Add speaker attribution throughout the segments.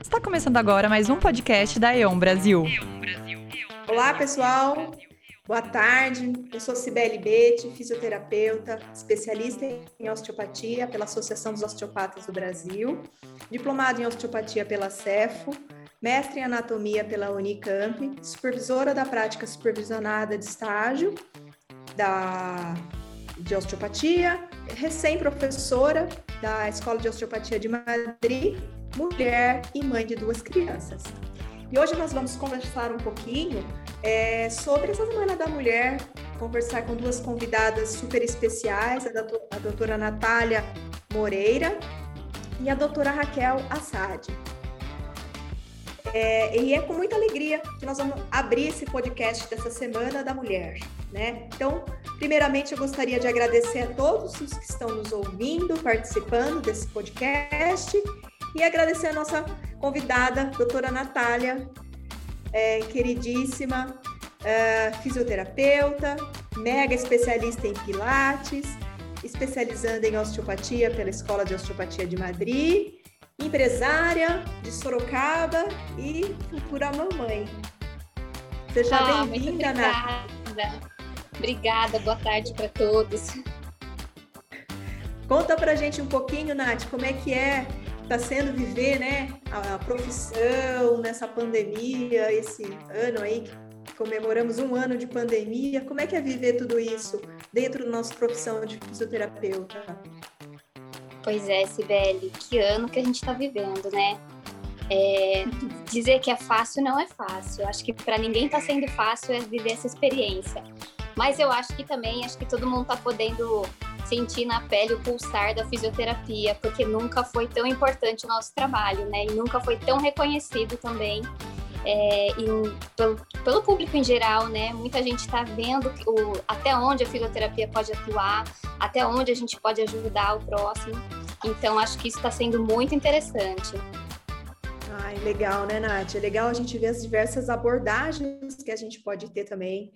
Speaker 1: Está começando agora mais um podcast da E.ON Brasil.
Speaker 2: Olá, pessoal. Boa tarde. Eu sou Cibele Bete, fisioterapeuta, especialista em osteopatia pela Associação dos Osteopatas do Brasil, diplomado em osteopatia pela CEFO, mestre em anatomia pela Unicamp, supervisora da prática supervisionada de estágio da de osteopatia, recém-professora da Escola de Osteopatia de Madrid, mulher e mãe de duas crianças. E hoje nós vamos conversar um pouquinho é, sobre essa Semana da Mulher, conversar com duas convidadas super especiais, a doutora, a doutora Natália Moreira e a doutora Raquel Assad. É, e é com muita alegria que nós vamos abrir esse podcast dessa Semana da Mulher, né? Então, primeiramente, eu gostaria de agradecer a todos os que estão nos ouvindo, participando desse podcast e agradecer a nossa convidada, doutora Natália, é, queridíssima, é, fisioterapeuta, mega especialista em Pilates, especializando em osteopatia pela Escola de Osteopatia de Madrid, empresária de Sorocaba e futura mamãe. Seja
Speaker 3: ah,
Speaker 2: bem-vinda,
Speaker 3: Nath. Obrigada, boa tarde para todos.
Speaker 2: Conta pra gente um pouquinho, Nath, como é que é está sendo viver, né, a, a, profissão nessa pandemia, esse ano aí que comemoramos um ano de pandemia. Como é que é viver tudo isso dentro da nossa profissão de fisioterapeuta?
Speaker 3: Pois é, Sibeli, que ano que a gente está vivendo, né? É, dizer que é fácil não é fácil. Acho que para ninguém está sendo fácil é viver essa experiência. Mas eu acho que também, acho que todo mundo está podendo sentir na pele o pulsar da fisioterapia, porque nunca foi tão importante o nosso trabalho, né? E nunca foi tão reconhecido também é, pelo, pelo, público em geral, né? Muita gente está vendo o, até onde a fisioterapia pode atuar, até onde a gente pode ajudar o próximo. Então, acho que isso está sendo muito interessante.
Speaker 2: Ai, legal, né, Nath? É legal a gente ver as diversas abordagens que a gente pode ter também.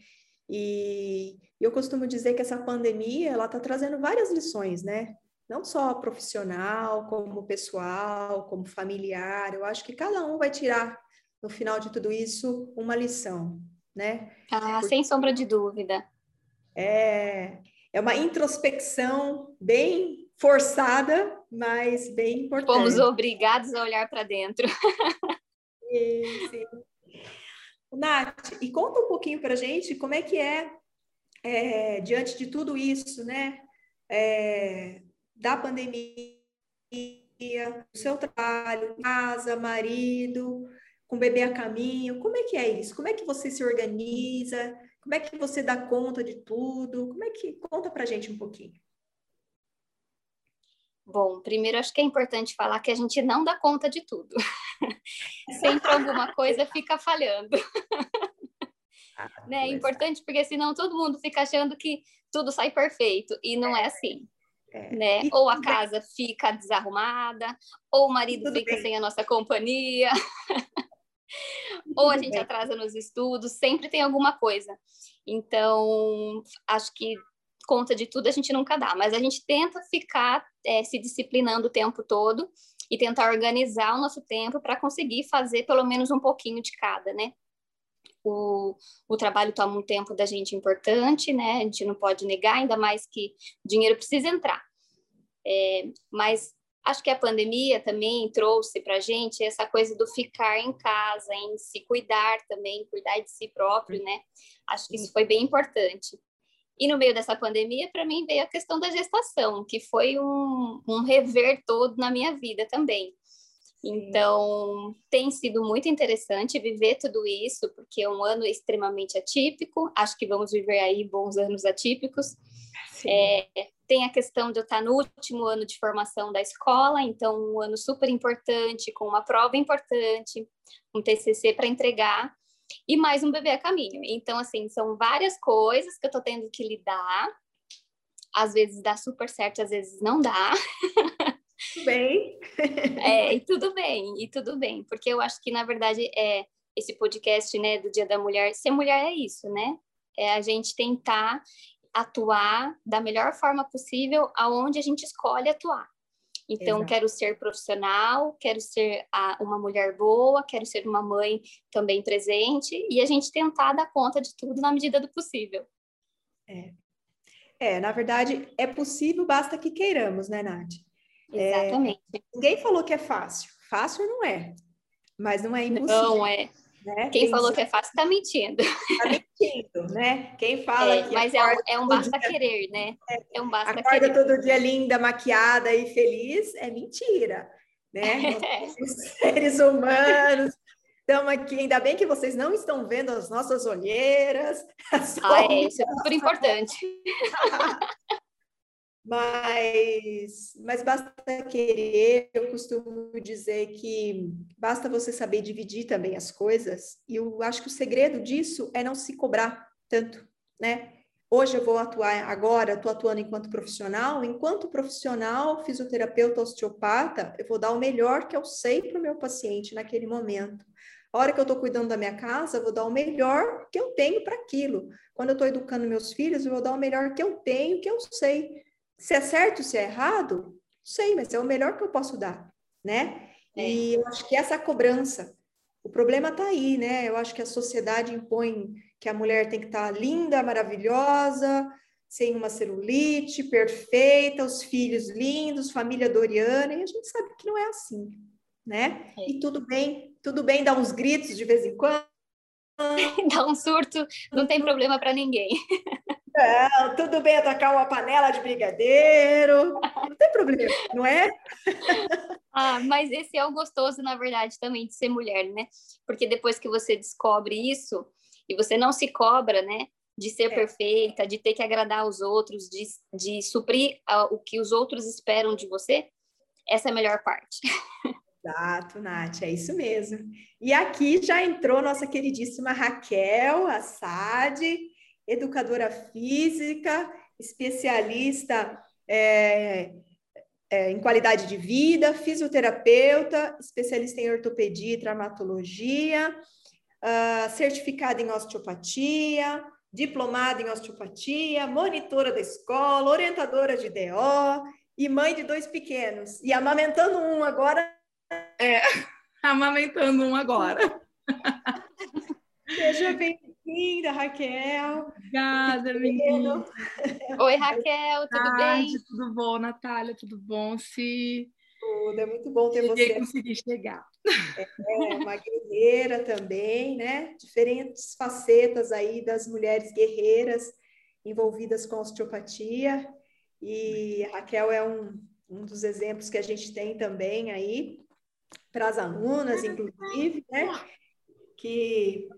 Speaker 2: E eu costumo dizer que essa pandemia ela está trazendo várias lições, né? Não só profissional, como pessoal, como familiar. Eu acho que cada um vai tirar no final de tudo isso uma lição, né?
Speaker 3: Ah, Porque sem sombra de dúvida.
Speaker 2: É, é uma introspecção bem forçada, mas bem importante.
Speaker 3: Fomos obrigados a olhar para dentro.
Speaker 2: sim, sim. Nath, e conta um pouquinho para a gente como é que é, é, diante de tudo isso, né? É, da pandemia, do seu trabalho, casa, marido, com bebê a caminho, como é que é isso? Como é que você se organiza? Como é que você dá conta de tudo? Como é que conta para a gente um pouquinho?
Speaker 3: Bom, primeiro acho que é importante falar que a gente não dá conta de tudo. Sempre alguma coisa fica falhando. Ah, né? É importante porque senão todo mundo fica achando que tudo sai perfeito e não é, é assim. É. Né? Ou a casa fica desarrumada, ou o marido fica bem. sem a nossa companhia, ou a gente bem. atrasa nos estudos, sempre tem alguma coisa. Então, acho que conta de tudo a gente nunca dá, mas a gente tenta ficar é, se disciplinando o tempo todo e tentar organizar o nosso tempo para conseguir fazer pelo menos um pouquinho de cada, né? O, o trabalho toma um tempo da gente importante, né? A gente não pode negar, ainda mais que dinheiro precisa entrar. É, mas acho que a pandemia também trouxe para a gente essa coisa do ficar em casa, em se cuidar também, cuidar de si próprio, né? Acho que isso foi bem importante. E no meio dessa pandemia, para mim, veio a questão da gestação, que foi um, um rever todo na minha vida também. Então, tem sido muito interessante viver tudo isso, porque é um ano extremamente atípico. Acho que vamos viver aí bons anos atípicos. É, tem a questão de eu estar no último ano de formação da escola, então um ano super importante, com uma prova importante, um TCC para entregar e mais um bebê a caminho. Então, assim, são várias coisas que eu tô tendo que lidar. Às vezes dá super certo, às vezes não dá.
Speaker 2: Tudo bem.
Speaker 3: é, e tudo bem, e tudo bem, porque eu acho que, na verdade, é esse podcast, né, do Dia da Mulher, ser mulher é isso, né? É a gente tentar atuar da melhor forma possível aonde a gente escolhe atuar. Então, Exato. quero ser profissional, quero ser a, uma mulher boa, quero ser uma mãe também presente, e a gente tentar dar conta de tudo na medida do possível.
Speaker 2: É, é na verdade, é possível, basta que queiramos, né, Nath?
Speaker 3: Exatamente.
Speaker 2: É, ninguém falou que é fácil. Fácil não é, mas não é impossível.
Speaker 3: Não é. Né? Quem falou que é fácil está mentindo.
Speaker 2: Está mentindo, né? Quem fala
Speaker 3: é,
Speaker 2: que
Speaker 3: Mas é um, é um basta dia, querer, né? É, um basta
Speaker 2: acorda
Speaker 3: querer.
Speaker 2: todo dia linda, maquiada e feliz, é mentira, né? Os seres humanos estamos aqui, ainda bem que vocês não estão vendo as nossas olheiras.
Speaker 3: Ah, é, isso é super importante.
Speaker 2: Mas, mas basta querer, eu costumo dizer que basta você saber dividir também as coisas, e eu acho que o segredo disso é não se cobrar tanto, né? Hoje eu vou atuar agora, estou atuando enquanto profissional, enquanto profissional, fisioterapeuta, osteopata, eu vou dar o melhor que eu sei para o meu paciente naquele momento. A hora que eu estou cuidando da minha casa, eu vou dar o melhor que eu tenho para aquilo. Quando eu estou educando meus filhos, eu vou dar o melhor que eu tenho, que eu sei. Se é certo, se é errado, sei, mas é o melhor que eu posso dar, né? É. E eu acho que essa cobrança, o problema está aí, né? Eu acho que a sociedade impõe que a mulher tem que estar tá linda, maravilhosa, sem uma celulite, perfeita, os filhos lindos, família doriana, e a gente sabe que não é assim, né? É. E tudo bem, tudo bem dar uns gritos de vez em quando.
Speaker 3: Dar um surto, não tem problema para ninguém.
Speaker 2: Não, tudo bem atacar uma panela de brigadeiro, não tem problema, não é?
Speaker 3: Ah, mas esse é o gostoso, na verdade, também de ser mulher, né? Porque depois que você descobre isso e você não se cobra, né? De ser é. perfeita, de ter que agradar os outros, de, de suprir uh, o que os outros esperam de você, essa é a melhor parte.
Speaker 2: Exato, Nath, é isso mesmo. E aqui já entrou nossa queridíssima Raquel Assad, educadora física, especialista é, é, em qualidade de vida, fisioterapeuta, especialista em ortopedia e traumatologia, uh, certificada em osteopatia, diplomada em osteopatia, monitora da escola, orientadora de DO e mãe de dois pequenos. E amamentando um agora.
Speaker 4: É, amamentando um agora.
Speaker 2: Seja bem Bem-vinda, Raquel.
Speaker 4: Obrigada, menina.
Speaker 3: Oi, Raquel, tudo bem?
Speaker 4: Tudo bom, Natália? Tudo bom, Si?
Speaker 2: Tudo, é muito bom ter Cheguei, você.
Speaker 4: consegui chegar.
Speaker 2: É, uma guerreira também, né? Diferentes facetas aí das mulheres guerreiras envolvidas com osteopatia. E a Raquel é um, um dos exemplos que a gente tem também aí para as alunas, inclusive, né? Que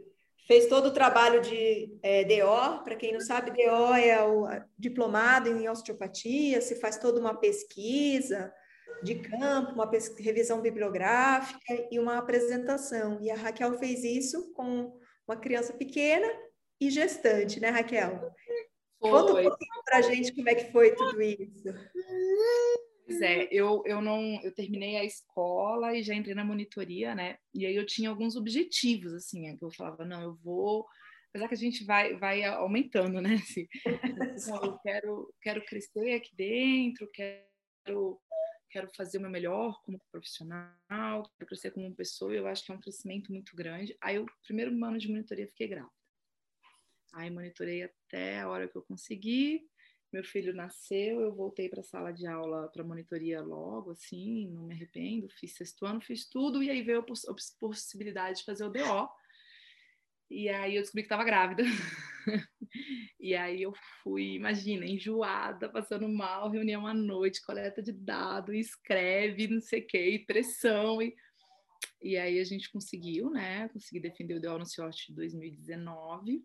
Speaker 2: fez todo o trabalho de é, DO. Para quem não sabe, DO é o diplomado em osteopatia, se faz toda uma pesquisa de campo, uma revisão bibliográfica e uma apresentação. E a Raquel fez isso com uma criança pequena e gestante, né, Raquel? Foi. Conta um pouquinho para a gente como é que foi tudo isso.
Speaker 4: Pois é, eu, eu não eu terminei a escola e já entrei na monitoria, né? E aí eu tinha alguns objetivos, assim, que eu falava, não, eu vou. Apesar que a gente vai, vai aumentando, né? Assim, eu quero, quero crescer aqui dentro, quero, quero fazer o meu melhor como profissional, quero crescer como pessoa, eu acho que é um crescimento muito grande. Aí, o primeiro ano de monitoria, fiquei grávida. Aí, monitorei até a hora que eu consegui, meu filho nasceu, eu voltei para a sala de aula, para monitoria logo, assim, não me arrependo, fiz sexto ano, fiz tudo, e aí veio a poss possibilidade de fazer o DO. E aí eu descobri que estava grávida. e aí eu fui, imagina, enjoada, passando mal, reunião à noite, coleta de dados, escreve, não sei o que, pressão. E, e aí a gente conseguiu, né? Consegui defender o DO no CIOT de 2019.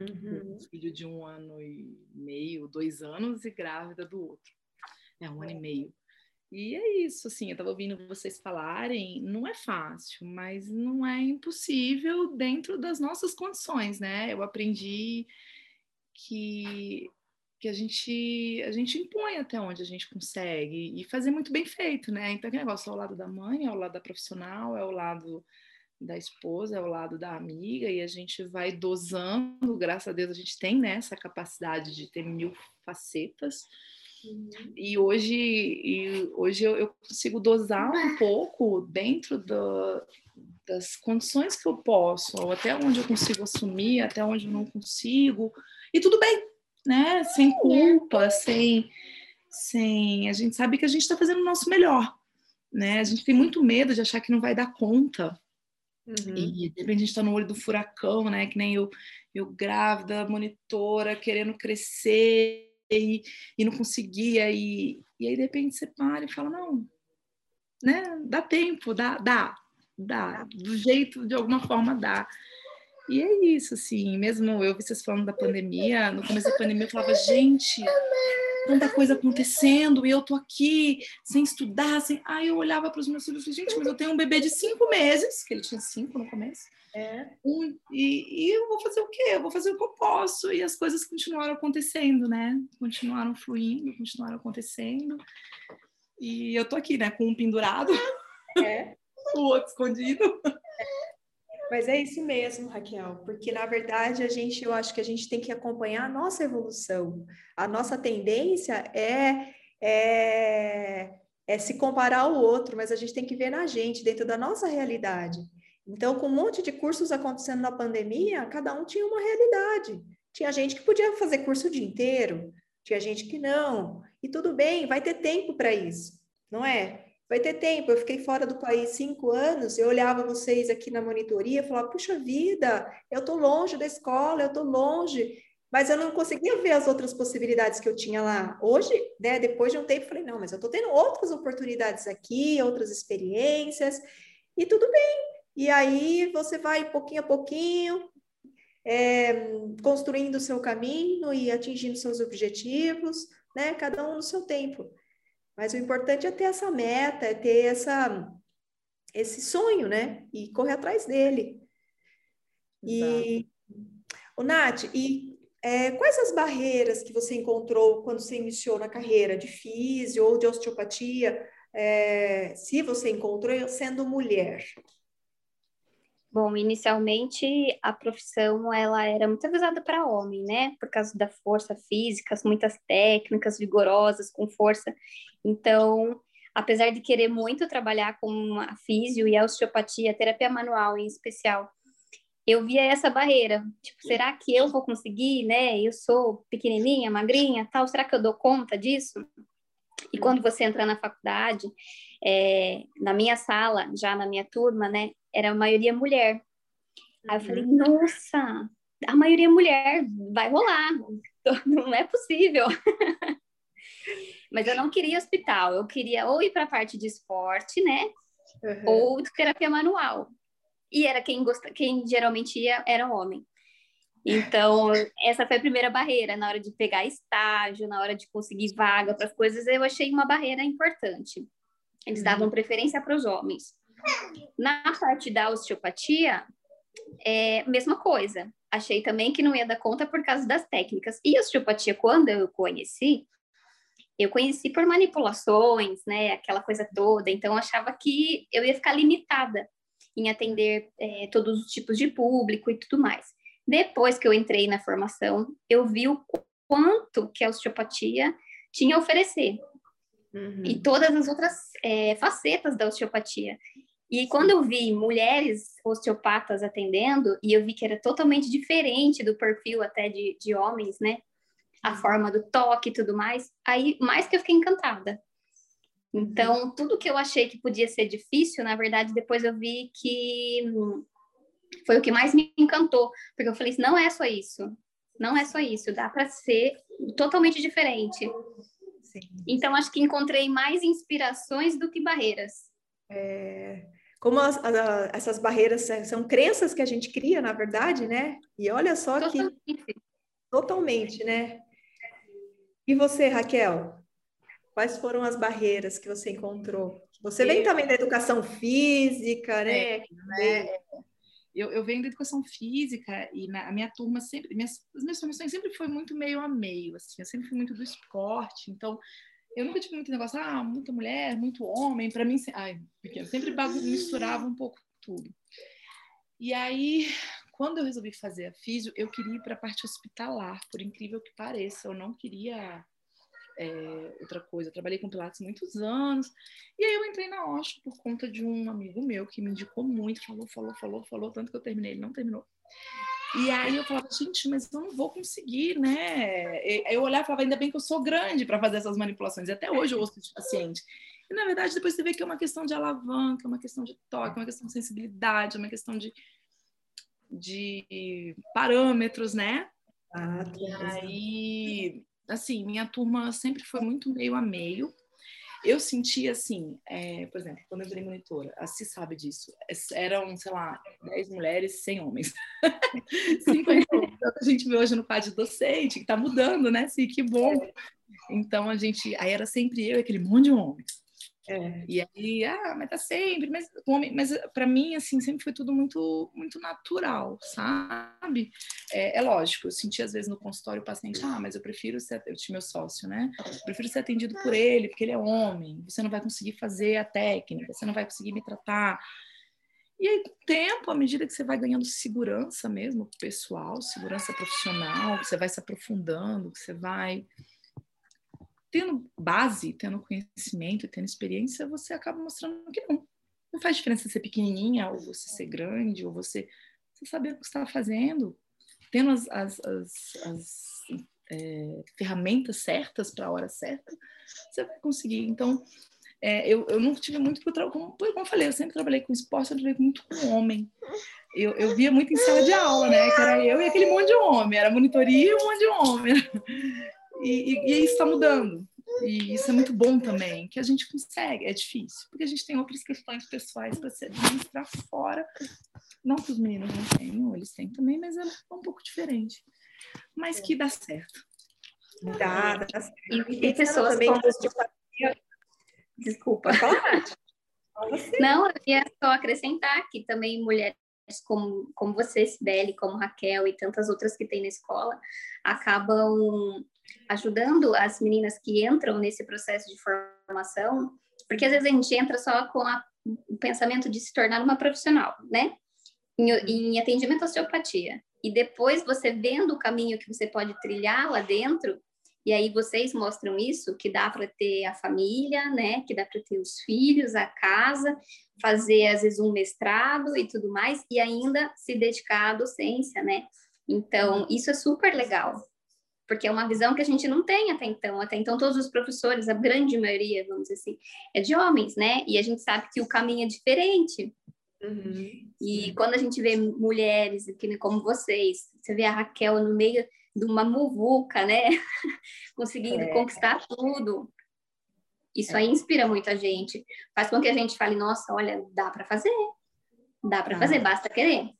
Speaker 4: Uhum. Um filho de um ano e meio, dois anos, e grávida do outro. É um ano e meio. E é isso, assim, eu estava ouvindo vocês falarem, não é fácil, mas não é impossível dentro das nossas condições, né? Eu aprendi que, que a, gente, a gente impõe até onde a gente consegue e fazer muito bem feito, né? Então, que negócio é ao lado da mãe, é ao lado da profissional, é ao lado da esposa, ao lado da amiga, e a gente vai dosando, graças a Deus a gente tem né, essa capacidade de ter mil facetas, Uhum. E hoje, e hoje eu, eu, consigo dosar um pouco dentro do, das condições que eu posso, ou até onde eu consigo assumir, até onde eu não consigo, e tudo bem, né? Sem culpa, sem, sem. A gente sabe que a gente está fazendo o nosso melhor, né? A gente tem muito medo de achar que não vai dar conta. Uhum. E de repente a gente está no olho do furacão, né? Que nem eu, eu grávida, monitora, querendo crescer e, e não conseguia. E, e aí de repente você para e fala, não, né? Dá tempo, dá, dá, dá. Do jeito, de alguma forma dá. E é isso, assim, mesmo eu vi vocês falando da pandemia, no começo da pandemia eu falava, gente, tanta coisa acontecendo e eu tô aqui sem estudar, sem... Aí eu olhava para os meus filhos e falei, gente, mas eu tenho um bebê de cinco meses, que ele tinha cinco no começo, é. um, e, e eu vou fazer o quê? Eu vou fazer o que eu posso, e as coisas continuaram acontecendo, né? Continuaram fluindo, continuaram acontecendo, e eu tô aqui, né, com um pendurado, é. o outro escondido.
Speaker 2: Mas é isso mesmo, Raquel, porque na verdade a gente, eu acho que a gente tem que acompanhar a nossa evolução. A nossa tendência é, é, é se comparar ao outro, mas a gente tem que ver na gente, dentro da nossa realidade. Então, com um monte de cursos acontecendo na pandemia, cada um tinha uma realidade. Tinha gente que podia fazer curso o dia inteiro, tinha gente que não. E tudo bem, vai ter tempo para isso, não é? Vai ter tempo. Eu fiquei fora do país cinco anos, eu olhava vocês aqui na monitoria e falava, puxa vida, eu estou longe da escola, eu estou longe, mas eu não conseguia ver as outras possibilidades que eu tinha lá. Hoje, né, depois de um tempo, falei, não, mas eu estou tendo outras oportunidades aqui, outras experiências, e tudo bem. E aí você vai pouquinho a pouquinho, é, construindo o seu caminho e atingindo seus objetivos, né, cada um no seu tempo. Mas o importante é ter essa meta, é ter essa, esse sonho, né? E correr atrás dele. E, o Nath, e é, quais as barreiras que você encontrou quando você iniciou na carreira de físio ou de osteopatia, é, se você encontrou sendo mulher?
Speaker 3: Bom, inicialmente a profissão ela era muito avisada para homem, né? Por causa da força física, muitas técnicas vigorosas com força. Então, apesar de querer muito trabalhar com a físio e a osteopatia, terapia manual em especial, eu via essa barreira. Tipo, será que eu vou conseguir, né? Eu sou pequenininha, magrinha, tal. Será que eu dou conta disso? E quando você entra na faculdade, é, na minha sala, já na minha turma, né? Era a maioria mulher. Aí eu falei, uhum. nossa, a maioria mulher, vai rolar, não é possível. Mas eu não queria hospital, eu queria ou ir para a parte de esporte, né? Uhum. Ou terapia manual. E era quem gosta, quem geralmente ia era homem. Então, essa foi a primeira barreira na hora de pegar estágio, na hora de conseguir vaga para as coisas, eu achei uma barreira importante. Eles davam uhum. preferência para os homens. Na parte da osteopatia, é mesma coisa. Achei também que não ia dar conta por causa das técnicas. E a osteopatia, quando eu conheci, eu conheci por manipulações, né, aquela coisa toda. Então, achava que eu ia ficar limitada em atender é, todos os tipos de público e tudo mais. Depois que eu entrei na formação, eu vi o quanto que a osteopatia tinha a oferecer. Uhum. E todas as outras é, facetas da osteopatia. E quando eu vi mulheres osteopatas atendendo, e eu vi que era totalmente diferente do perfil até de, de homens, né? A forma do toque e tudo mais, aí mais que eu fiquei encantada. Então, tudo que eu achei que podia ser difícil, na verdade, depois eu vi que foi o que mais me encantou, porque eu falei, não é só isso, não é só isso, dá para ser totalmente diferente. Sim. Então, acho que encontrei mais inspirações do que barreiras.
Speaker 2: É, como as, a, essas barreiras são crenças que a gente cria, na verdade, né? E olha só totalmente. que totalmente, né? E você, Raquel? Quais foram as barreiras que você encontrou? Você vem também da educação física, né? É, né?
Speaker 4: Eu, eu, venho da educação física e na, a minha turma sempre, minhas, as minhas formações sempre foi muito meio a meio, assim, eu sempre fui muito do esporte, então eu nunca tive muito negócio, ah, muita mulher, muito homem, para mim, ai, pequeno, sempre misturava um pouco tudo. E aí, quando eu resolvi fazer a físio, eu queria ir para a parte hospitalar, por incrível que pareça, eu não queria é, outra coisa. Eu trabalhei com Pilates muitos anos. E aí eu entrei na Osho por conta de um amigo meu que me indicou muito, falou, falou, falou, falou, tanto que eu terminei, ele não terminou. E aí eu falava, gente, mas eu não vou conseguir, né? Eu olhava e falava, ainda bem que eu sou grande para fazer essas manipulações. E até hoje eu ouço de paciente. E na verdade, depois você vê que é uma questão de alavanca, é uma questão de toque, uma questão de sensibilidade, uma questão de, de parâmetros, né? Ah, e aí, assim, minha turma sempre foi muito meio a meio. Eu senti assim, é, por exemplo, quando eu virei monitora, a Si sabe disso, eram, sei lá, 10 mulheres, 100 homens. 50 homens. a gente vê hoje no quadro docente, que está mudando, né, Si? Que bom. Então, a gente, aí era sempre eu e aquele monte de homens. É. E aí, ah, mas tá sempre, mas, mas para mim, assim, sempre foi tudo muito, muito natural, sabe? É, é, lógico, eu senti às vezes no consultório o paciente, ah, mas eu prefiro ser, eu tinha meu sócio, né? Eu prefiro ser atendido por ele, porque ele é homem, você não vai conseguir fazer a técnica, você não vai conseguir me tratar. E aí, com o tempo, à medida que você vai ganhando segurança mesmo pessoal, segurança profissional, você vai se aprofundando, você vai tendo base, tendo conhecimento, tendo experiência, você acaba mostrando que não. Não faz diferença ser pequenininha ou você ser grande ou você, você saber o que está fazendo, tendo as, as, as, as é, ferramentas certas para a hora certa, você vai conseguir. Então, é, eu, eu tive muito como, como eu falei, eu sempre trabalhei com esporte, eu trabalhei muito com homem. Eu, eu via muito em sala de aula, né? Que era eu e aquele monte de homem, era monitoria e um monte de homem. E, e, e isso está mudando. E isso é muito bom também, que a gente consegue. É difícil, porque a gente tem outras questões pessoais para se administrar fora. Não que os meninos não tenham, eles têm também, mas é um pouco diferente. Mas que dá certo.
Speaker 2: Dá, dá certo.
Speaker 3: E tem pessoas também como... Desculpa. Não, eu ia só acrescentar que também mulheres como, como você, Sibeli, como Raquel e tantas outras que tem na escola, acabam ajudando as meninas que entram nesse processo de formação, porque às vezes a gente entra só com a, o pensamento de se tornar uma profissional, né? Em, em atendimento à osteopatia. E depois você vendo o caminho que você pode trilhar lá dentro, e aí vocês mostram isso, que dá para ter a família, né? Que dá para ter os filhos, a casa, fazer às vezes um mestrado e tudo mais, e ainda se dedicar à docência, né? Então, isso é super legal porque é uma visão que a gente não tem até então. Até então, todos os professores, a grande maioria, vamos dizer assim, é de homens, né? E a gente sabe que o caminho é diferente. Uhum. E quando a gente vê mulheres, como vocês, você vê a Raquel no meio de uma muvuca, né? Conseguindo é. conquistar tudo. Isso é. aí inspira muita gente. Faz com que a gente fale, nossa, olha, dá para fazer. Dá para ah. fazer, basta querer.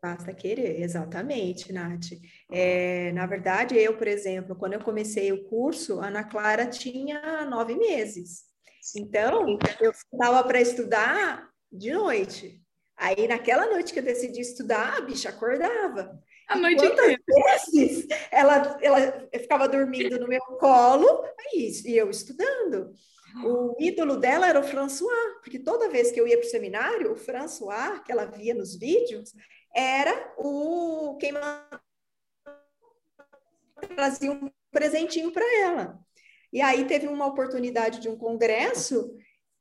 Speaker 2: Basta querer, exatamente, Nath. É, na verdade, eu, por exemplo, quando eu comecei o curso, a Ana Clara tinha nove meses. Então, eu estava para estudar de noite. Aí, naquela noite que eu decidi estudar, a bicha acordava.
Speaker 4: A noite inteira.
Speaker 2: vezes ela, ela ficava dormindo no meu colo e eu estudando. O ídolo dela era o François, porque toda vez que eu ia para o seminário, o François, que ela via nos vídeos, era o quem trazia um presentinho para ela. E aí teve uma oportunidade de um congresso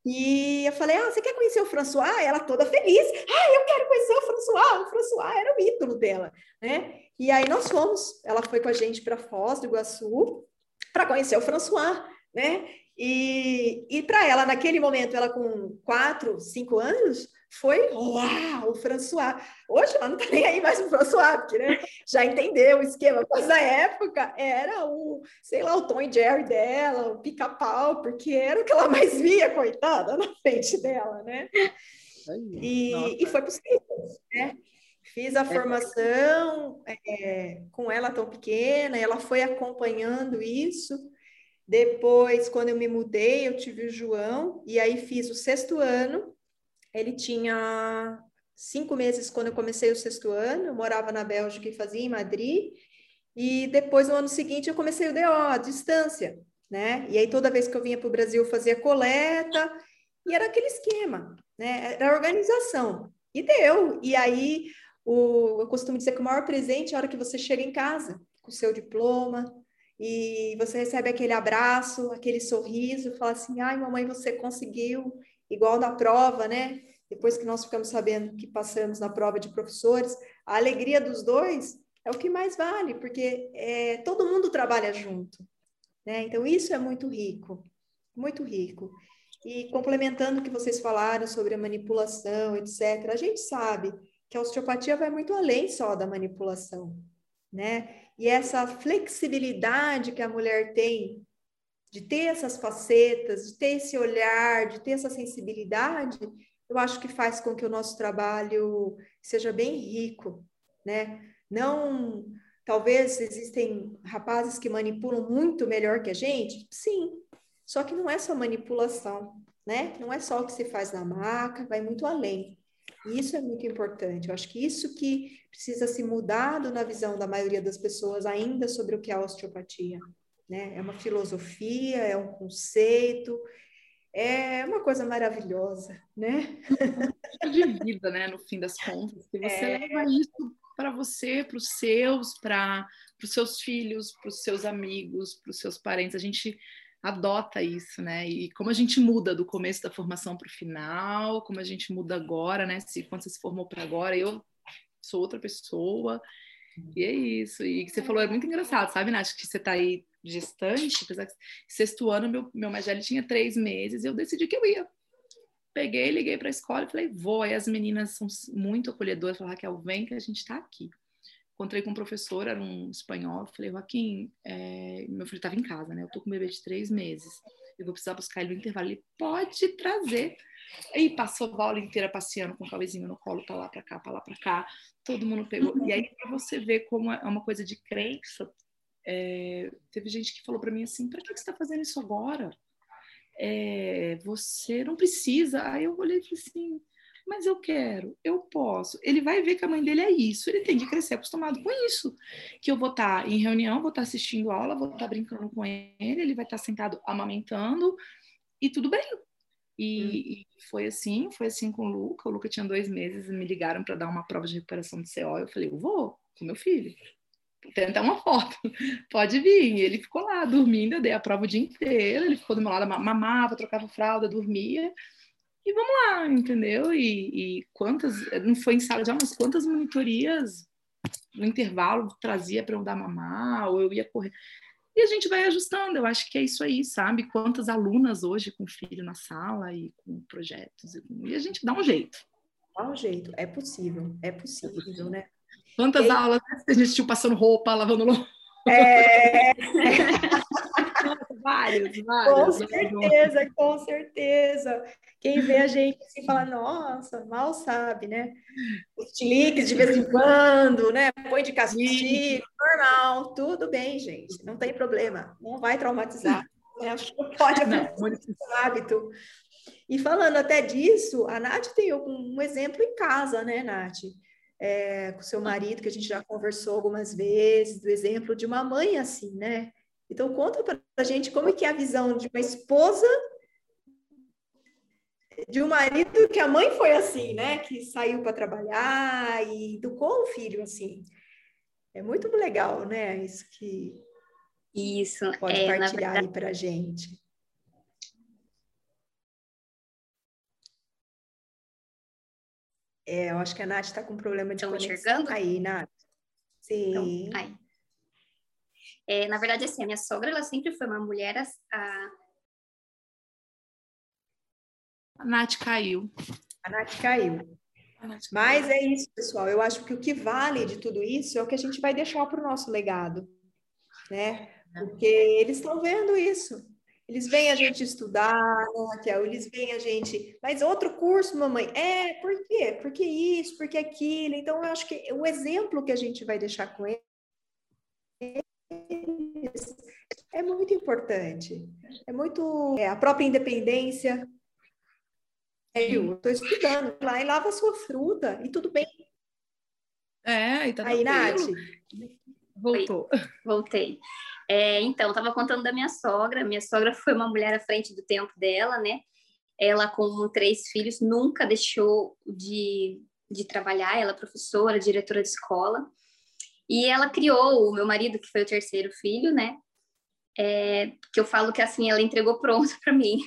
Speaker 2: e eu falei: Ah, você quer conhecer o François? Ela toda feliz. Ah, eu quero conhecer o François. O François era o ídolo dela, né? E aí nós fomos. Ela foi com a gente para Foz do Iguaçu para conhecer o François, né? E, e para ela, naquele momento, ela com quatro, cinco anos, foi uau, o François. Hoje ela não está nem aí mais o François, porque né, já entendeu o esquema, mas na época era o, sei lá, o Tom e Jerry dela, o pica-pau, porque era o que ela mais via, coitada, na frente dela, né? E, e foi possível, né? Fiz a é. formação é, com ela tão pequena, ela foi acompanhando isso. Depois, quando eu me mudei, eu tive o João, e aí fiz o sexto ano, ele tinha cinco meses quando eu comecei o sexto ano, eu morava na Bélgica e fazia em Madrid, e depois, no ano seguinte, eu comecei o DO, à distância, né? E aí, toda vez que eu vinha para o Brasil, fazia coleta, e era aquele esquema, né? Era organização. E deu. E aí, o, eu costumo dizer que o maior presente é a hora que você chega em casa, com o seu diploma, e você recebe aquele abraço, aquele sorriso, fala assim: ai, mamãe, você conseguiu, igual na prova, né? Depois que nós ficamos sabendo que passamos na prova de professores, a alegria dos dois é o que mais vale, porque é, todo mundo trabalha junto, né? Então, isso é muito rico, muito rico. E complementando o que vocês falaram sobre a manipulação, etc., a gente sabe que a osteopatia vai muito além só da manipulação, né? E essa flexibilidade que a mulher tem de ter essas facetas, de ter esse olhar, de ter essa sensibilidade, eu acho que faz com que o nosso trabalho seja bem rico, né? Não, talvez existem rapazes que manipulam muito melhor que a gente, sim, só que não é só manipulação, né? Não é só o que se faz na maca, vai muito além. E isso é muito importante. Eu acho que isso que precisa se mudado na visão da maioria das pessoas ainda sobre o que é a osteopatia. Né? É uma filosofia, é um conceito, é uma coisa maravilhosa, né?
Speaker 4: de vida, né? No fim das contas, que você é... leva isso para você, para os seus, para os seus filhos, para os seus amigos, para os seus parentes. A gente adota isso, né? E como a gente muda do começo da formação para o final, como a gente muda agora, né? Se quando você se formou para agora, eu sou outra pessoa. E é isso. E que você falou é muito engraçado, sabe, Nath? Que você está aí gestante, apesar que sexto ano, meu, meu mais velho tinha três meses, eu decidi que eu ia. Peguei, liguei para a escola e falei, vou. Aí as meninas são muito acolhedoras, falaram, Raquel, vem que a gente está aqui encontrei com um professor, era um espanhol, falei, Joaquim, é... meu filho estava em casa, né? Eu tô com um bebê de três meses, eu vou precisar buscar ele no intervalo. Ele pode trazer. Aí passou a aula inteira passeando com o Cauêzinho no colo, pra lá, pra cá, pra lá, pra cá. Todo mundo pegou. E aí, pra você ver como é uma coisa de crença, é... teve gente que falou para mim assim: pra que você tá fazendo isso agora? É... você não precisa. Aí eu olhei e falei assim mas eu quero, eu posso. Ele vai ver que a mãe dele é isso, ele tem que crescer acostumado com isso. Que eu vou estar tá em reunião, vou estar tá assistindo aula, vou estar tá brincando com ele, ele vai estar sentado amamentando e tudo bem. E, hum. e, foi assim, foi assim com o Luca. O Luca tinha dois meses e me ligaram para dar uma prova de recuperação de CO. Eu falei, eu vou com meu filho. Tenta uma foto, pode vir. E ele ficou lá dormindo, eu dei a prova o dia inteiro. Ele ficou do meu lado, mamava, trocava fralda, dormia e vamos lá, entendeu? E, e quantas, não foi em sala de aula, mas quantas monitorias no intervalo trazia para eu dar mamar, ou eu ia correr. E a gente vai ajustando, eu acho que é isso aí, sabe? Quantas alunas hoje com filho na sala e com projetos, e a gente dá um jeito.
Speaker 2: Dá um jeito, é possível, é possível, né?
Speaker 4: Quantas aulas a gente tinha passando roupa, lavando louça?
Speaker 2: É...
Speaker 4: vários, vários.
Speaker 2: Com certeza, com certeza. Quem vê a gente assim fala, nossa, mal sabe, né? Os tiliques de vez em quando, né? Põe de castigo, normal, tudo bem, gente, não tem problema, não vai traumatizar. Né? Pode acontecer um hábito. E falando até disso, a Nath tem um exemplo em casa, né, Nath? É, com seu marido, que a gente já conversou algumas vezes, do exemplo de uma mãe assim, né? Então, conta para a gente como é que é a visão de uma esposa de um marido que a mãe foi assim, né? Que saiu para trabalhar e educou o filho assim. É muito legal, né? Isso que
Speaker 3: isso
Speaker 2: pode é, partilhar verdade... aí para a gente. É, eu acho que a Nath está com problema de Estão conexão. Enxergando? Aí, Nath. Sim.
Speaker 3: Então, aí. É, na verdade, assim, a minha sogra, ela sempre foi uma mulher... A...
Speaker 4: A Nath caiu.
Speaker 2: A Nath caiu. Mas é isso, pessoal. Eu acho que o que vale de tudo isso é o que a gente vai deixar para o nosso legado, né? Porque eles estão vendo isso. Eles veem a gente estudar, né, Raquel? Eles veem a gente. Mas outro curso, mamãe. É, por quê? Porque isso, porque aquilo. Então, eu acho que o exemplo que a gente vai deixar com eles é muito importante. É muito. É, a própria independência. É, eu estou estudando lá e lava a sua fruta e tudo bem.
Speaker 4: É, e tá
Speaker 2: Aí, Nath.
Speaker 3: Voltou. Voltei. É, então, estava contando da minha sogra. Minha sogra foi uma mulher à frente do tempo dela, né? Ela, com três filhos, nunca deixou de, de trabalhar. Ela é professora, diretora de escola. E ela criou o meu marido, que foi o terceiro filho, né? é, que eu falo que assim ela entregou pronto para mim,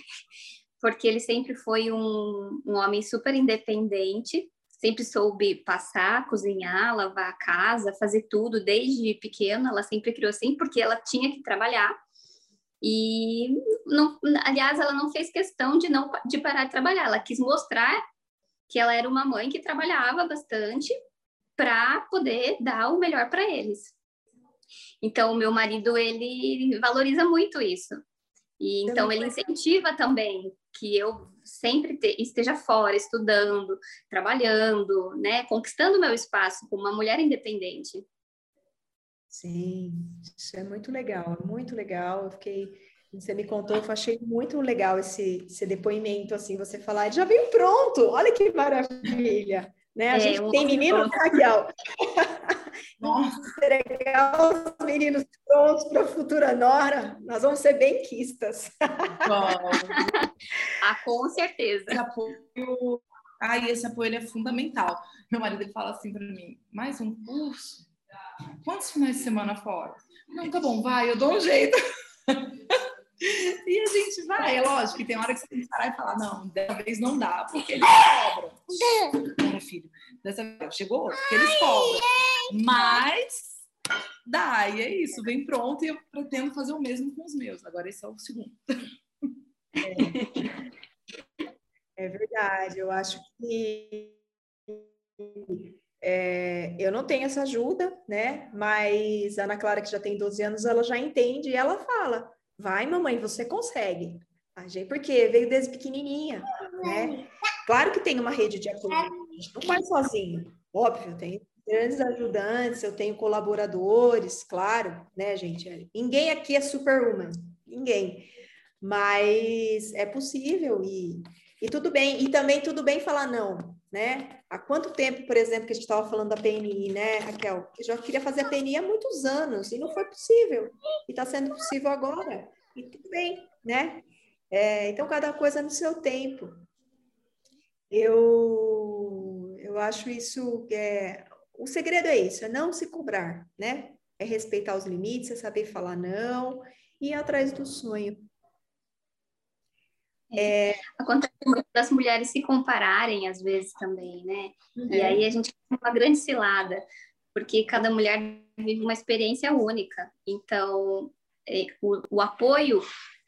Speaker 3: porque ele sempre foi um, um homem super independente, sempre soube passar, cozinhar, lavar a casa, fazer tudo desde pequena. Ela sempre criou assim, porque ela tinha que trabalhar. E, não, aliás, ela não fez questão de não de parar de trabalhar. Ela quis mostrar que ela era uma mãe que trabalhava bastante para poder dar o melhor para eles. Então, o meu marido, ele valoriza muito isso. E então ele incentiva também que eu sempre te, esteja fora, estudando, trabalhando, né, conquistando meu espaço como uma mulher independente.
Speaker 2: Sim, isso é muito legal, é muito legal. Eu fiquei, você me contou, eu achei muito legal esse, esse depoimento, assim, você falar, já veio pronto, olha que maravilha. Né? A é, gente tem menino, Raquel. Nossa, legal os meninos prontos para a futura Nora. Nós vamos ser bem quistas.
Speaker 3: ah, com certeza.
Speaker 4: Esse apoio, ah, esse apoio é fundamental. Meu marido ele fala assim para mim: mais um curso? Quantos finais de semana fora? Não, tá bom, vai, eu dou um jeito. E a gente vai, é lógico que tem hora que você tem que parar e falar, não, dessa vez não dá, porque eles cobram. Não, filho, dessa vez chegou, porque eles cobram. Mas dá, e é isso, vem pronto e eu pretendo fazer o mesmo com os meus. Agora esse é o segundo.
Speaker 2: É, é verdade, eu acho que é, eu não tenho essa ajuda, né? Mas a Ana Clara, que já tem 12 anos, ela já entende e ela fala: vai, mamãe, você consegue. Porque veio desde pequenininha, né? Claro que tem uma rede de apoio, a gente não faz sozinho, óbvio, tem grandes ajudantes, eu tenho colaboradores, claro, né, gente? Ninguém aqui é superwoman, ninguém. Mas é possível e, e tudo bem. E também tudo bem falar não, né? Há quanto tempo, por exemplo, que a gente estava falando da PNI, né, Raquel? Eu já queria fazer a PNI há muitos anos e não foi possível. E está sendo possível agora. E tudo bem, né? É, então, cada coisa no seu tempo. Eu, eu acho isso é, o segredo é isso, é não se cobrar, né? É respeitar os limites, é saber falar não e ir atrás do sonho.
Speaker 3: É... Acontece muito das mulheres se compararem às vezes também, né? Uhum. E aí a gente tem uma grande cilada, porque cada mulher vive uma experiência única. Então, é, o, o apoio,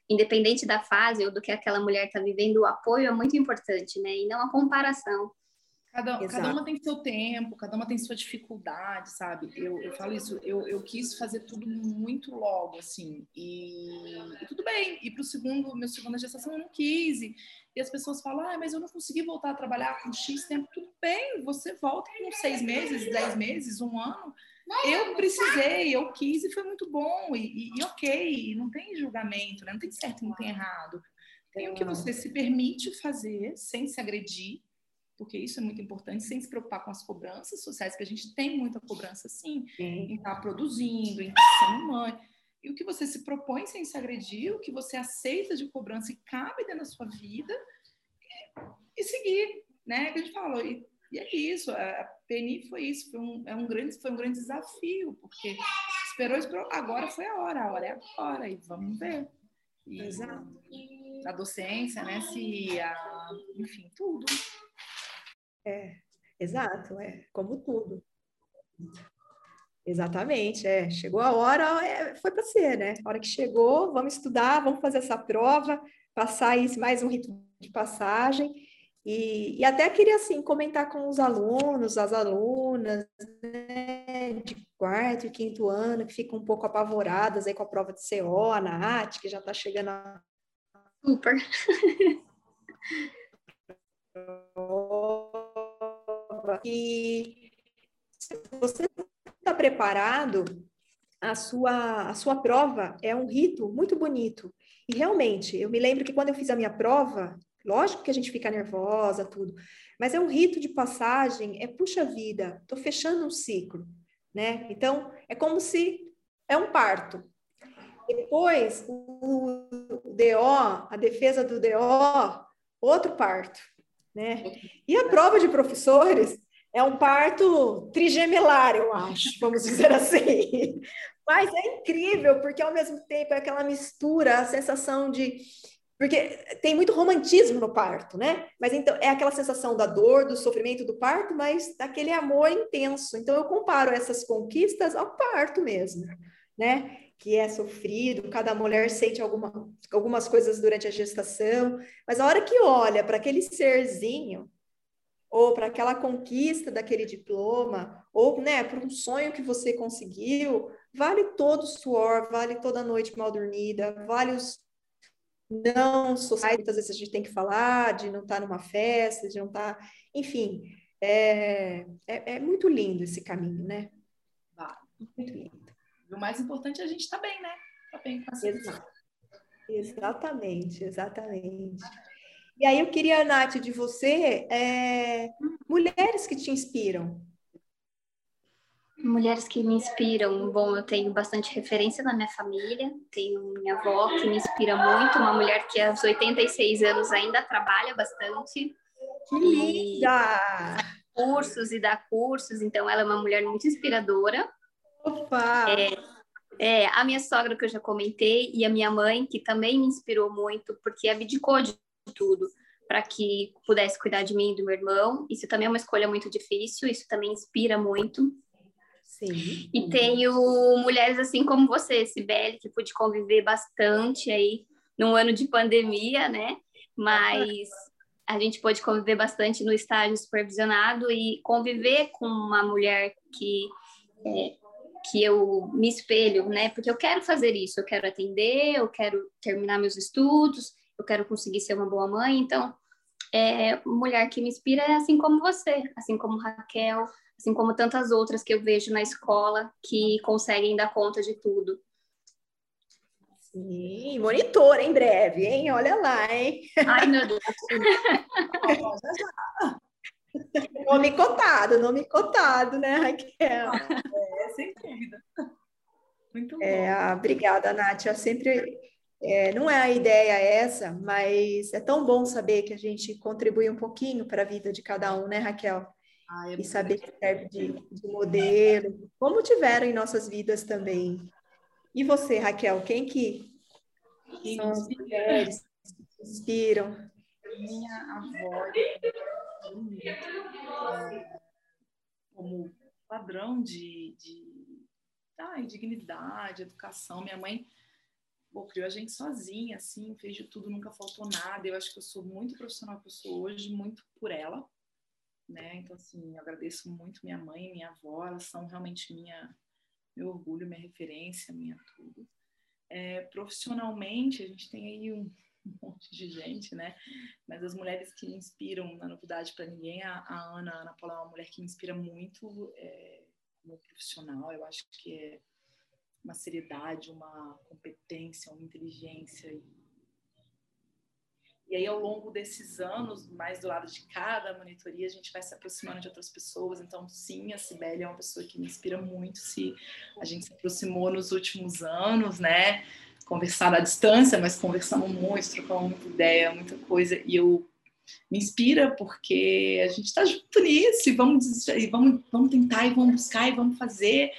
Speaker 3: independente da fase ou do que aquela mulher está vivendo, o apoio é muito importante, né? E não a comparação.
Speaker 4: Cada, cada uma tem seu tempo, cada uma tem sua dificuldade, sabe? Eu, eu falo isso, eu, eu quis fazer tudo muito logo, assim, e, e tudo bem. E para o segundo, meu segunda gestação eu não quis, e, e as pessoas falam, ah, mas eu não consegui voltar a trabalhar com X tempo. Tudo bem, você volta com seis meses, dez meses, um ano. Eu precisei, eu quis e foi muito bom, e, e, e ok, não tem julgamento, né? não tem certo, não tem errado. Tem o que você se permite fazer sem se agredir, porque isso é muito importante, sem se preocupar com as cobranças sociais, que a gente tem muita cobrança, sim, sim. em estar tá produzindo, em estar sendo mãe. E o que você se propõe sem se agredir, o que você aceita de cobrança e cabe dentro da sua vida, e, e seguir, né? Que a gente falou, e, e é isso, a, PNI foi isso, foi um, é um grande, foi um grande desafio, porque esperou, esperou, agora foi a hora, a hora é agora, e vamos ver. E, Exato. A docência, né? Se a, enfim, tudo.
Speaker 2: É, exato, é como tudo. Exatamente, é. Chegou a hora, é, foi para ser, né? A hora que chegou, vamos estudar, vamos fazer essa prova, passar isso, mais um rito de passagem. E, e até queria, assim, comentar com os alunos, as alunas, né, de quarto e quinto ano, que ficam um pouco apavoradas aí com a prova de CO, a NAT, que já está chegando a...
Speaker 3: Super!
Speaker 2: E se você está preparado, a sua, a sua prova é um rito muito bonito. E realmente, eu me lembro que quando eu fiz a minha prova, lógico que a gente fica nervosa, tudo, mas é um rito de passagem, é puxa vida, estou fechando um ciclo, né? Então, é como se é um parto. Depois, o DO, a defesa do DO, outro parto né? E a prova de professores é um parto trigemelar, eu acho, vamos dizer assim. Mas é incrível, porque ao mesmo tempo é aquela mistura, a sensação de. Porque tem muito romantismo no parto, né? Mas então é aquela sensação da dor, do sofrimento do parto, mas daquele amor intenso. Então eu comparo essas conquistas ao parto mesmo, né? Que é sofrido, cada mulher sente alguma, algumas coisas durante a gestação, mas a hora que olha para aquele serzinho ou para aquela conquista daquele diploma, ou né, para um sonho que você conseguiu, vale todo o suor, vale toda a noite mal dormida, vale os não sociais, muitas vezes a gente tem que falar de não estar tá numa festa, de não estar, tá... enfim, é, é, é, muito lindo esse caminho, né?
Speaker 4: Vale. Muito lindo. E o mais importante é a gente estar tá bem, né? Tá bem com a
Speaker 2: Exato. Exatamente, exatamente. E aí eu queria, Nath, de você, é, mulheres que te inspiram.
Speaker 3: Mulheres que me inspiram. Bom, eu tenho bastante referência na minha família. Tenho minha avó que me inspira muito, uma mulher que aos 86 anos ainda trabalha bastante.
Speaker 2: Que linda!
Speaker 3: Cursos e dá cursos, então ela é uma mulher muito inspiradora.
Speaker 2: Opa!
Speaker 3: É, é, a minha sogra, que eu já comentei, e a minha mãe, que também me inspirou muito, porque abdicou de tudo para que pudesse cuidar de mim e do meu irmão. Isso também é uma escolha muito difícil, isso também inspira muito.
Speaker 2: Sim.
Speaker 3: E tenho mulheres assim como você, Sibeli, que pude conviver bastante aí num ano de pandemia, né? Mas a gente pôde conviver bastante no estágio supervisionado e conviver com uma mulher que é, que eu me espelho, né? Porque eu quero fazer isso, eu quero atender, eu quero terminar meus estudos, eu quero conseguir ser uma boa mãe. Então, é, mulher que me inspira é assim como você, assim como Raquel, assim como tantas outras que eu vejo na escola que conseguem dar conta de tudo.
Speaker 2: Sim, monitor em breve, hein? Olha lá, hein?
Speaker 3: Ai, meu Deus.
Speaker 2: nome cotado, nome cotado, né, Raquel?
Speaker 4: É, sem dúvida.
Speaker 2: Muito bom. É, obrigada, Nath. Eu sempre é, não é a ideia essa, mas é tão bom saber que a gente contribui um pouquinho para a vida de cada um, né, Raquel? Ah, é e saber que serve de, de, modelo, como tiveram em nossas vidas também. E você, Raquel, quem que quem são as mulheres que inspiram?
Speaker 4: Minha avó, é, como padrão de, de ah, dignidade, educação. Minha mãe criou a gente sozinha, assim, fez de tudo, nunca faltou nada. Eu acho que eu sou muito profissional que eu sou hoje, muito por ela, né? Então, assim, eu agradeço muito minha mãe minha avó, elas são realmente minha, meu orgulho, minha referência, minha tudo. É, profissionalmente, a gente tem aí um, um, monte de gente, né? Mas as mulheres que inspiram, na novidade para ninguém, a, a, Ana, a Ana Paula é uma mulher que me inspira muito é, como profissional, eu acho que é uma seriedade, uma competência, uma inteligência. E aí, ao longo desses anos, mais do lado de cada monitoria, a gente vai se aproximando de outras pessoas. Então, sim, a Cibele é uma pessoa que me inspira muito. Se a gente se aproximou nos últimos anos, né? Conversar à distância, mas conversamos muito, trocamos muita ideia, muita coisa. E eu me inspira porque a gente está junto nisso e vamos, e vamos, vamos tentar e vamos buscar e vamos fazer.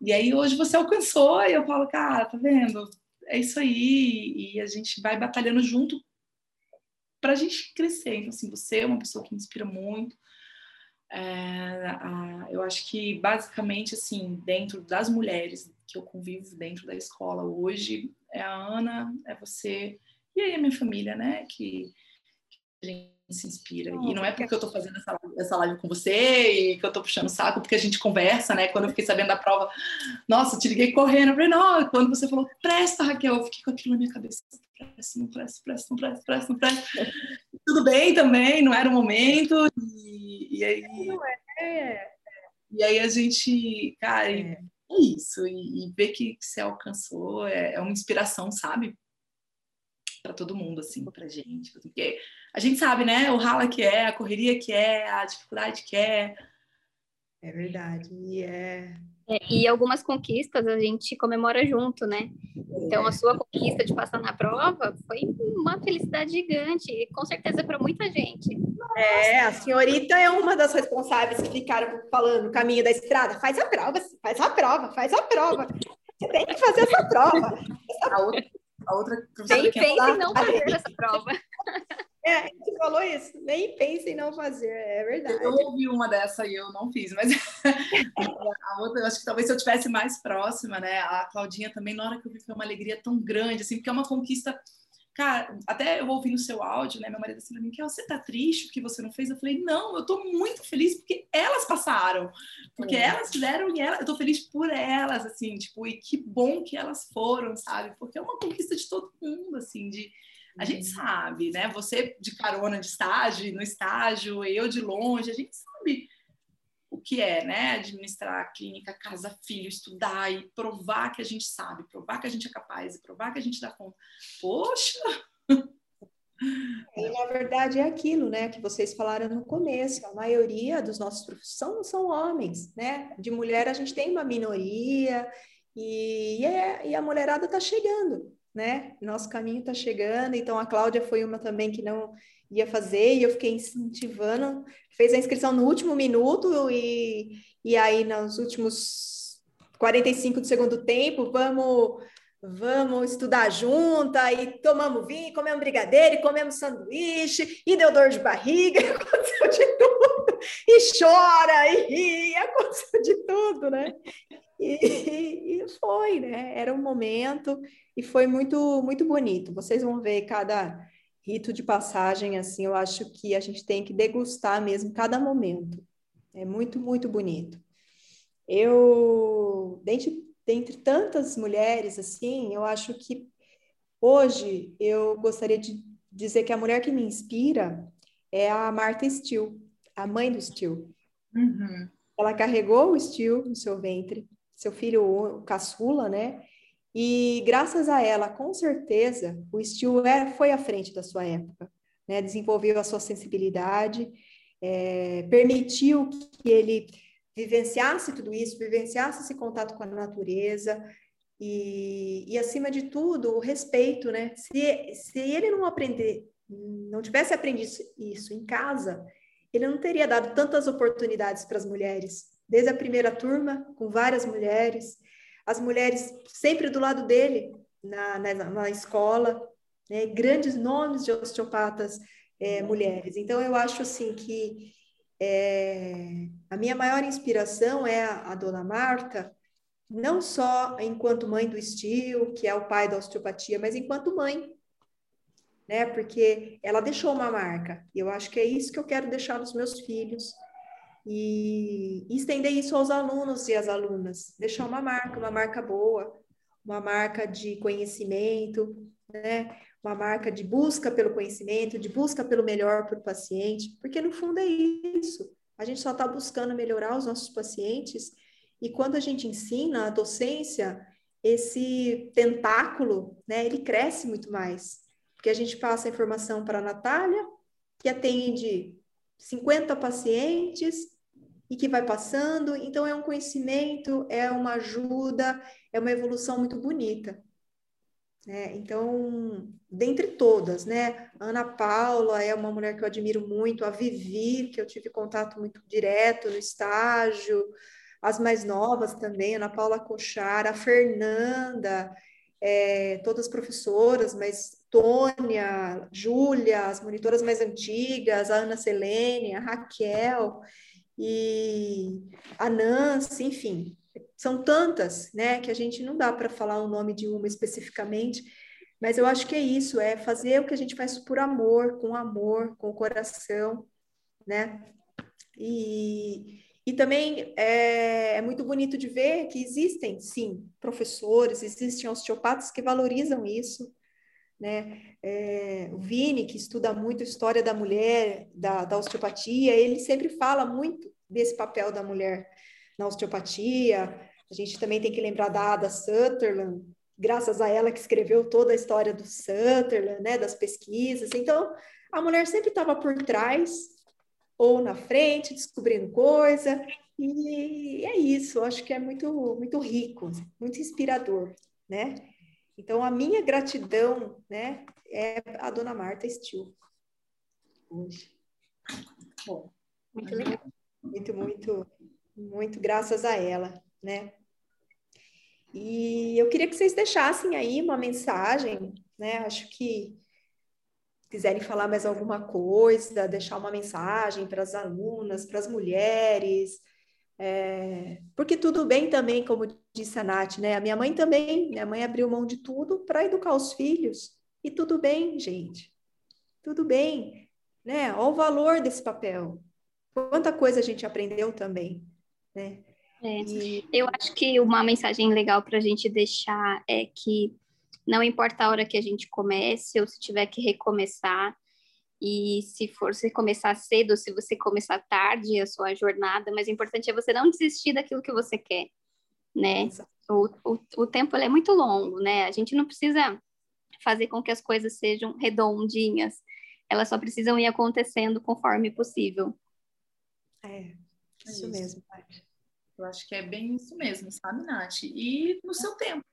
Speaker 4: E aí hoje você alcançou, e eu falo, cara, tá vendo? É isso aí, e a gente vai batalhando junto para a gente crescer. Então, assim, você é uma pessoa que me inspira muito. É, a, eu acho que, basicamente, assim, dentro das mulheres que eu convivo dentro da escola hoje, é a Ana, é você, e aí a minha família, né, que, que a gente se inspira. E não é porque eu estou fazendo essa, essa live com você e que eu estou puxando o saco, porque a gente conversa, né? Quando eu fiquei sabendo da prova, nossa, te liguei correndo. Eu falei, não, quando você falou, presta, Raquel, eu fiquei com aquilo na minha cabeça. Presta, não presta, presta, não presta, presta, não presta. Tudo bem também, não era o momento. E, e aí. Não é. E aí a gente, cara, é, é isso. E, e ver que, que você alcançou é, é uma inspiração, sabe? para todo mundo, assim, pra gente. Porque a gente sabe, né? O rala que é, a correria que é, a dificuldade que é.
Speaker 2: É verdade. E é,
Speaker 3: e algumas conquistas a gente comemora junto, né? Então, a sua conquista de passar na prova foi uma felicidade gigante, e com certeza para muita gente.
Speaker 2: É, a senhorita é uma das responsáveis que ficaram falando no caminho da estrada: faz a prova, faz a prova, faz a prova. Você tem que fazer essa prova.
Speaker 4: A outra, a outra
Speaker 3: Nem pense em não fazer essa prova.
Speaker 2: É, a gente falou isso, nem pense em não fazer, é verdade.
Speaker 4: Eu ouvi uma dessa e eu não fiz, mas a outra, eu acho que talvez se eu tivesse mais próxima, né? A Claudinha também, na hora que eu vi, foi uma alegria tão grande, assim, porque é uma conquista. Cara, até eu ouvi no seu áudio, né? Meu marido assim pra mim, que você tá triste porque você não fez? Eu falei, não, eu tô muito feliz porque elas passaram. Porque é. elas fizeram e ela, eu tô feliz por elas, assim, tipo, e que bom que elas foram, sabe? Porque é uma conquista de todo mundo, assim, de a gente uhum. sabe, né? Você de carona de estágio, no estágio, eu de longe, a gente sabe o que é, né? Administrar a clínica, casa, filho, estudar e provar que a gente sabe, provar que a gente é capaz e provar que a gente dá conta. Poxa!
Speaker 2: E, na verdade, é aquilo, né, que vocês falaram no começo, a maioria dos nossos professores são homens, né? De mulher a gente tem uma minoria e, e, é, e a mulherada está chegando, né? Nosso caminho está chegando, então a Cláudia foi uma também que não ia fazer e eu fiquei incentivando, fez a inscrição no último minuto e, e aí nos últimos 45 do segundo tempo, vamos vamos estudar junto, aí tomamos vinho, comemos brigadeiro, e comemos sanduíche, e deu dor de barriga, aconteceu de tudo, e chora, e ri, aconteceu de tudo, né? E, e, foi, né? Era um momento e foi muito muito bonito. Vocês vão ver cada rito de passagem assim, eu acho que a gente tem que degustar mesmo cada momento. É muito muito bonito. Eu dentre, dentre tantas mulheres assim, eu acho que hoje eu gostaria de dizer que a mulher que me inspira é a Martha Steele, a mãe do Steele. Uhum. Ela carregou o Steele no seu ventre seu filho caçula, né? E graças a ela, com certeza, o Steel foi à frente da sua época, né? Desenvolveu a sua sensibilidade, é, permitiu que ele vivenciasse tudo isso, vivenciasse esse contato com a natureza e, e acima de tudo, o respeito, né? Se, se ele não aprender, não tivesse aprendido isso em casa, ele não teria dado tantas oportunidades para as mulheres, desde a primeira turma, com várias mulheres, as mulheres sempre do lado dele, na, na, na escola, né? grandes nomes de osteopatas é, mulheres. Então, eu acho assim que é, a minha maior inspiração é a, a, dona Marta, não só enquanto mãe do Estio, que é o pai da osteopatia, mas enquanto mãe, né? Porque ela deixou uma marca. E eu acho que é isso que eu quero deixar nos meus filhos e, estender isso aos alunos e às alunas, deixar uma marca, uma marca boa, uma marca de conhecimento, né? uma marca de busca pelo conhecimento, de busca pelo melhor para o paciente, porque no fundo é isso. A gente só está buscando melhorar os nossos pacientes, e quando a gente ensina a docência, esse tentáculo, né, ele cresce muito mais, porque a gente passa a informação para a Natália, que atende 50 pacientes, e que vai passando. Então, é um conhecimento, é uma ajuda, é uma evolução muito bonita. É, então, dentre todas, né? Ana Paula é uma mulher que eu admiro muito, a Vivi, que eu tive contato muito direto no estágio, as mais novas também, Ana Paula Cochar, a Fernanda, é, todas professoras, mas Tônia, Júlia, as monitoras mais antigas, a Ana Selene, a Raquel e a Nancy, enfim, são tantas, né, que a gente não dá para falar o nome de uma especificamente, mas eu acho que é isso, é fazer o que a gente faz por amor, com amor, com o coração, né? E, e também é, é muito bonito de ver que existem, sim, professores, existem osteopatas que valorizam isso, né? É, o Vini, que estuda muito história da mulher, da, da osteopatia, ele sempre fala muito desse papel da mulher na osteopatia. A gente também tem que lembrar da Ada Sutherland, graças a ela que escreveu toda a história do Sutherland, né, das pesquisas. Então, a mulher sempre estava por trás ou na frente, descobrindo coisa, E é isso, acho que é muito, muito rico, muito inspirador, né? Então, a minha gratidão, né, é a dona Marta Stil. Hoje. Bom, muito legal. Muito, muito, muito graças a ela, né? E eu queria que vocês deixassem aí uma mensagem, né? Acho que quiserem falar mais alguma coisa, deixar uma mensagem para as alunas, para as mulheres, é, porque tudo bem também, como disse a Nath, né? A minha mãe também, minha mãe abriu mão de tudo para educar os filhos. E tudo bem, gente. Tudo bem, né? Olha o valor desse papel. Quanta coisa a gente aprendeu também, né?
Speaker 3: É, e... Eu acho que uma mensagem legal para a gente deixar é que não importa a hora que a gente comece ou se tiver que recomeçar, e se for você começar cedo, se você começar tarde a sua jornada, mas o importante é você não desistir daquilo que você quer, né? O, o, o tempo é muito longo, né? A gente não precisa fazer com que as coisas sejam redondinhas, elas só precisam ir acontecendo conforme possível.
Speaker 2: É, é isso, é isso. mesmo, Nath.
Speaker 4: Eu acho que é bem isso mesmo, sabe, Nath? E no seu tempo,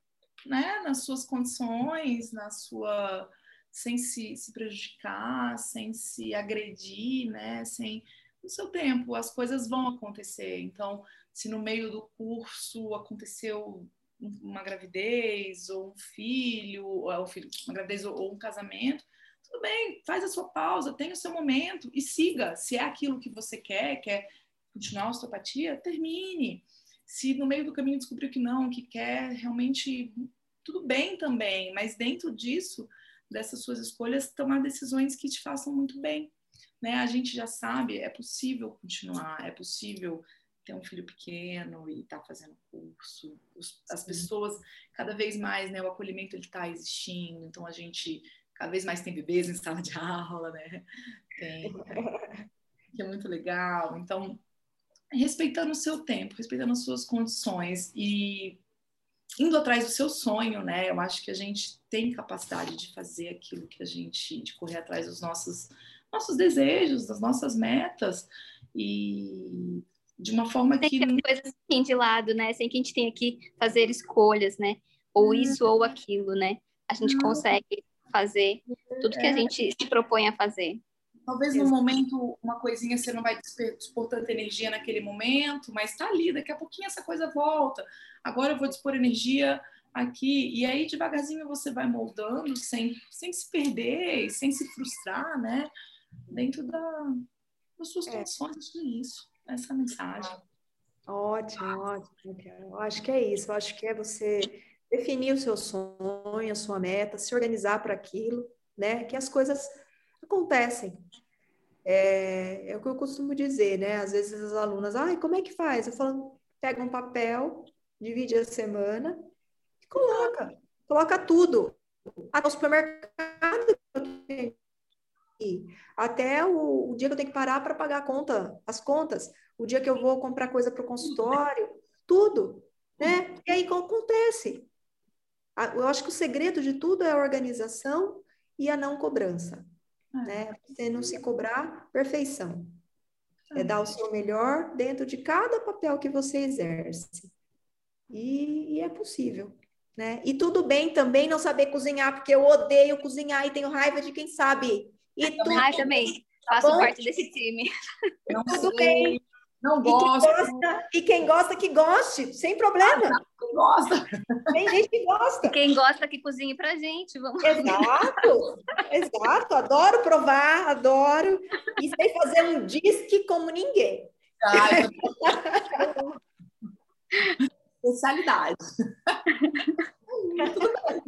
Speaker 4: né? Nas suas condições, na sua sem se, se prejudicar, sem se agredir, né? Sem no seu tempo, as coisas vão acontecer. Então, se no meio do curso aconteceu uma gravidez ou um filho, ou filho, uma gravidez ou um casamento, tudo bem, faz a sua pausa, tenha o seu momento e siga. Se é aquilo que você quer, quer continuar a osteopatia, termine. Se no meio do caminho descobriu que não, que quer realmente, tudo bem também, mas dentro disso, dessas suas escolhas, tomar decisões que te façam muito bem. Né? A gente já sabe, é possível continuar, é possível ter um filho pequeno e estar tá fazendo curso. Os, as pessoas, cada vez mais, né, o acolhimento está existindo, então a gente cada vez mais tem bebês em sala de aula, né? Tem, que é muito legal. Então, respeitando o seu tempo, respeitando as suas condições e indo atrás do seu sonho, né? Eu acho que a gente tem capacidade de fazer aquilo que a gente, de correr atrás dos nossos, nossos desejos, das nossas metas e de uma forma
Speaker 3: Sem
Speaker 4: que
Speaker 3: ter coisas assim de lado, né? Sem que a gente tenha que fazer escolhas, né? Ou uhum. isso ou aquilo, né? A gente consegue fazer tudo que a é. gente se propõe a fazer.
Speaker 4: Talvez no momento uma coisinha você não vai dispor tanta energia naquele momento, mas está ali, daqui a pouquinho essa coisa volta. Agora eu vou dispor energia aqui, e aí devagarzinho você vai moldando sem, sem se perder, sem se frustrar, né? Dentro da, das suas é. condições, é isso, essa é mensagem.
Speaker 2: Ótimo, ótimo. Eu acho que é isso, eu acho que é você definir o seu sonho, a sua meta, se organizar para aquilo, né? Que as coisas acontecem. É, é, o que eu costumo dizer, né? Às vezes as alunas, ai, como é que faz? Eu falo, pega um papel, divide a semana e coloca. Coloca tudo. Até o supermercado até o, o, dia que eu tenho que parar para pagar a conta, as contas, o dia que eu vou comprar coisa para o consultório, tudo, né? E aí acontece. Eu acho que o segredo de tudo é a organização e a não cobrança né? Você não se cobrar perfeição. É dar o seu melhor dentro de cada papel que você exerce. E, e é possível, né? E tudo bem também não saber cozinhar, porque eu odeio cozinhar e tenho raiva de quem sabe. E
Speaker 3: tudo... Ah, também. Faço Bom, parte desse time.
Speaker 2: Não tudo bem. Não gosto. E quem, gosta, e quem gosta, que goste, sem problema.
Speaker 4: Quem gosta.
Speaker 2: Tem gente que gosta.
Speaker 3: Quem gosta que cozinhe pra gente, vamos.
Speaker 2: Exato, exato. Adoro provar, adoro. E sei fazer um disque como ninguém.
Speaker 4: Ah, Especialidade.
Speaker 2: Tudo bem.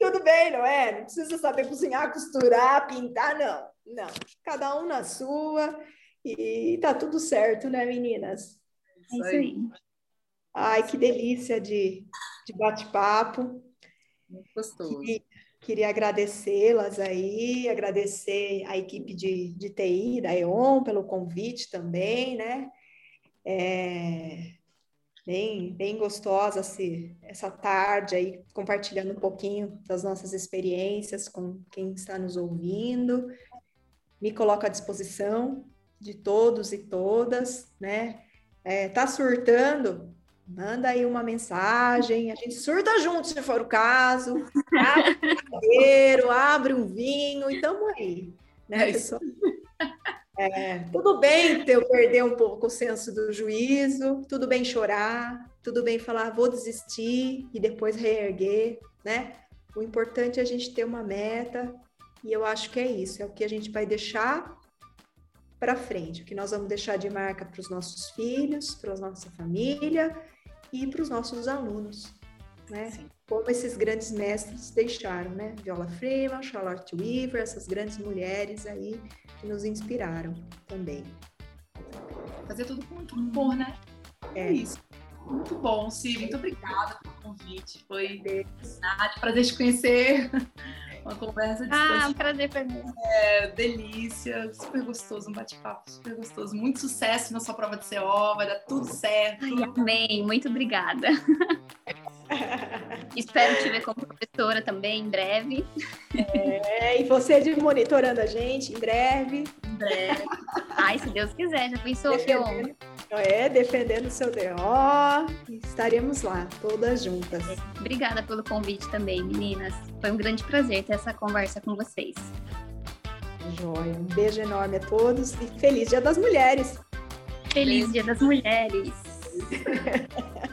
Speaker 2: Tudo bem, não é? Não precisa saber cozinhar, costurar, pintar, não. Não. Cada um na sua. E tá tudo certo, né, meninas?
Speaker 3: É isso aí.
Speaker 2: Ai, que delícia de, de bate-papo.
Speaker 4: Muito gostoso.
Speaker 2: E queria agradecê-las aí, agradecer a equipe de, de TI da EON pelo convite também, né? É, bem, bem gostosa se, essa tarde aí, compartilhando um pouquinho das nossas experiências com quem está nos ouvindo. Me coloco à disposição de todos e todas, né? é, tá surtando, manda aí uma mensagem, a gente surta junto se for o caso, abre um cadeiro, abre um vinho, e estamos aí, né, é pessoal? É, tudo bem eu perder um pouco o senso do juízo, tudo bem chorar, tudo bem falar vou desistir e depois reerguer, né? O importante é a gente ter uma meta e eu acho que é isso, é o que a gente vai deixar para frente, o que nós vamos deixar de marca para os nossos filhos, para a nossa família e para os nossos alunos, né? Sim. Como esses grandes mestres deixaram, né? Viola Freeman, Charlotte Weaver, essas grandes mulheres aí que nos inspiraram também.
Speaker 4: Fazer tudo com muito amor, né? É, é isso. Muito bom, Sim. Muito obrigada pelo convite. Foi prazer te conhecer. Uma conversa de
Speaker 3: Ah, um prazer para mim.
Speaker 4: É, delícia, super gostoso, um bate-papo super gostoso. Muito sucesso na sua prova de CO, vai dar tudo certo.
Speaker 3: Ai, amém, muito obrigada. Espero te ver como professora também em breve.
Speaker 2: É, e você de monitorando a gente
Speaker 3: em breve. Ai, se Deus quiser, já pensou que honra.
Speaker 2: É, defendendo o seu DO. Estaremos lá, todas juntas.
Speaker 3: Obrigada pelo convite também, meninas. Foi um grande prazer ter essa conversa com vocês.
Speaker 2: Joia. Um beijo enorme a todos e feliz Dia das Mulheres.
Speaker 3: Feliz Dia das Mulheres.